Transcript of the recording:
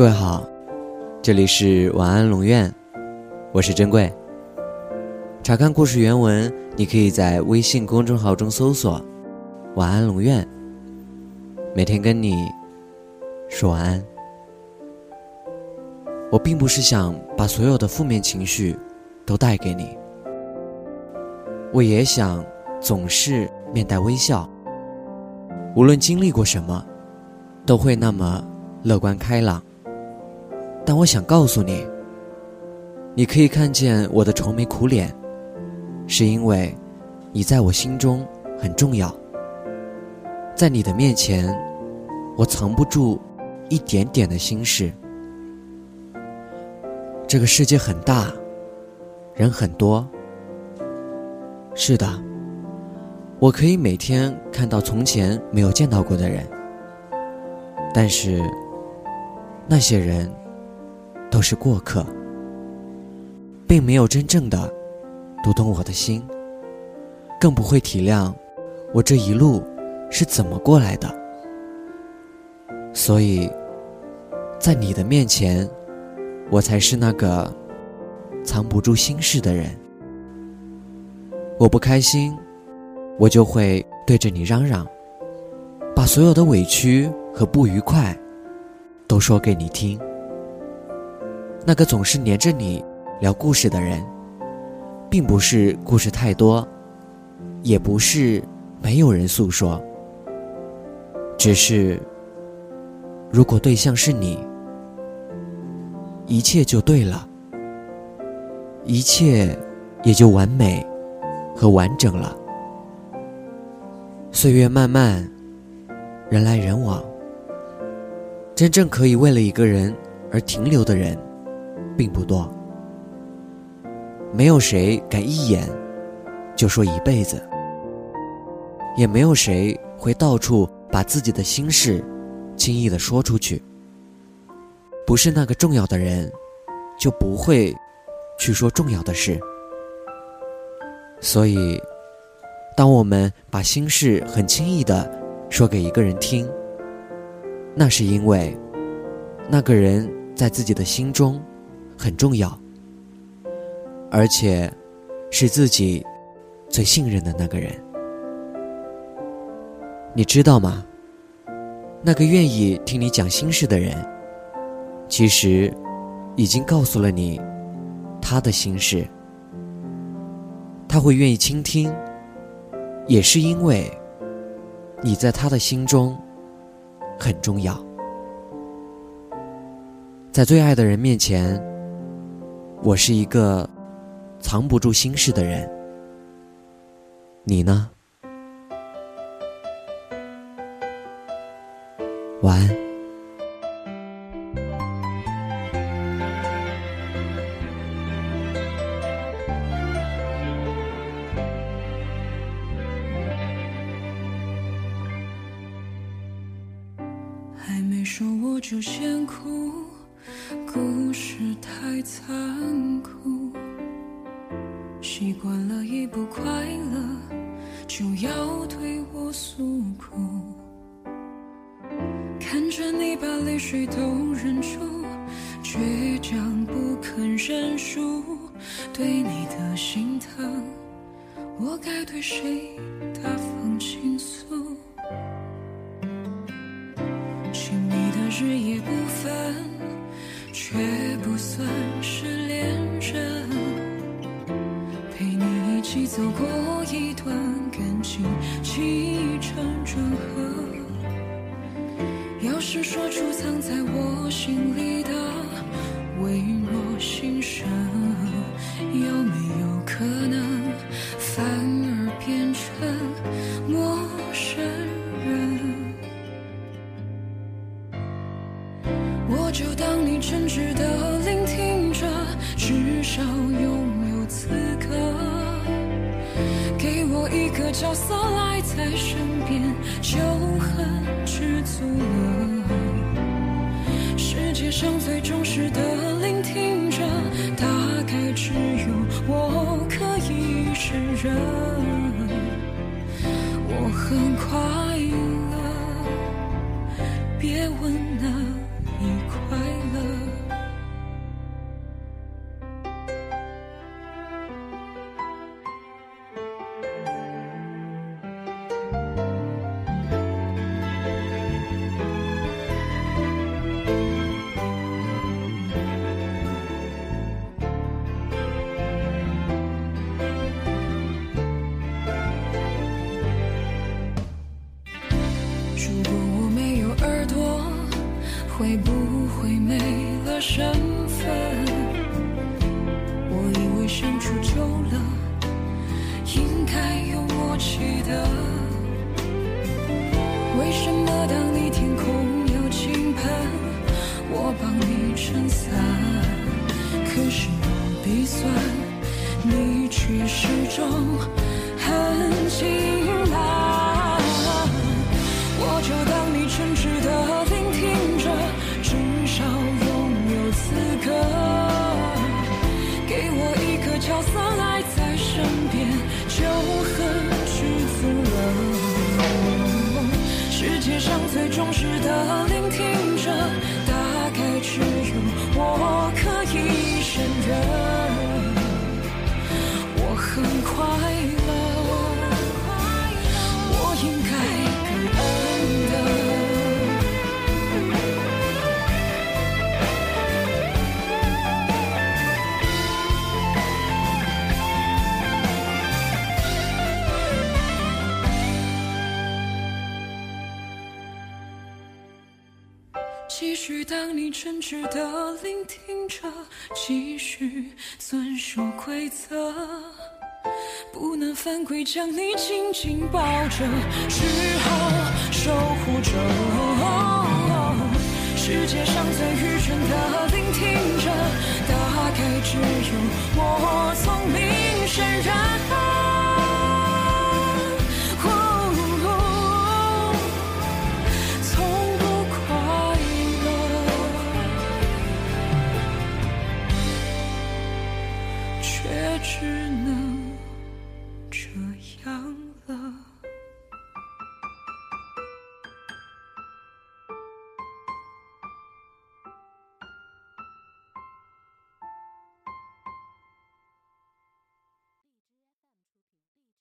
各位好，这里是晚安龙院，我是珍贵。查看故事原文，你可以在微信公众号中搜索“晚安龙院”，每天跟你说晚安。我并不是想把所有的负面情绪都带给你，我也想总是面带微笑。无论经历过什么，都会那么乐观开朗。但我想告诉你，你可以看见我的愁眉苦脸，是因为你在我心中很重要。在你的面前，我藏不住一点点的心事。这个世界很大，人很多。是的，我可以每天看到从前没有见到过的人，但是那些人。都是过客，并没有真正的读懂我的心，更不会体谅我这一路是怎么过来的。所以，在你的面前，我才是那个藏不住心事的人。我不开心，我就会对着你嚷嚷，把所有的委屈和不愉快都说给你听。那个总是黏着你聊故事的人，并不是故事太多，也不是没有人诉说，只是如果对象是你，一切就对了，一切也就完美和完整了。岁月漫漫，人来人往，真正可以为了一个人而停留的人。并不多，没有谁敢一眼就说一辈子，也没有谁会到处把自己的心事轻易的说出去。不是那个重要的人，就不会去说重要的事。所以，当我们把心事很轻易的说给一个人听，那是因为那个人在自己的心中。很重要，而且是自己最信任的那个人。你知道吗？那个愿意听你讲心事的人，其实已经告诉了你他的心事。他会愿意倾听，也是因为你在他的心中很重要。在最爱的人面前。我是一个藏不住心事的人，你呢？晚安。还没说我就先哭。太残酷，习惯了一不快乐就要对我诉苦，看着你把泪水都忍住，倔强不肯认输，对你的心疼，我该对谁大方倾诉？亲密的日夜不分。却不算走过一段感情起承转合。要是说出藏在我心里的微弱心声，有没有可能反而变成陌生人？我就当你真挚的聆听着，至少拥有资格一个角色赖在身边，就很知足了。世界上最忠实的聆听者，大概只有我可以胜任。我很快乐，别问那。你快会不会没了身份？我以为相处久了，应该有默契的。为什么当你天空有倾盆，我帮你撑伞？可是我鼻酸，你却始终很晴朗。我就当你诚挚最忠实的继续当你真挚的聆听着，继续遵守规则，不能犯规，将你紧紧抱着，只好守护着。世界上最愚蠢的聆听者，大概只有我聪明胜任。young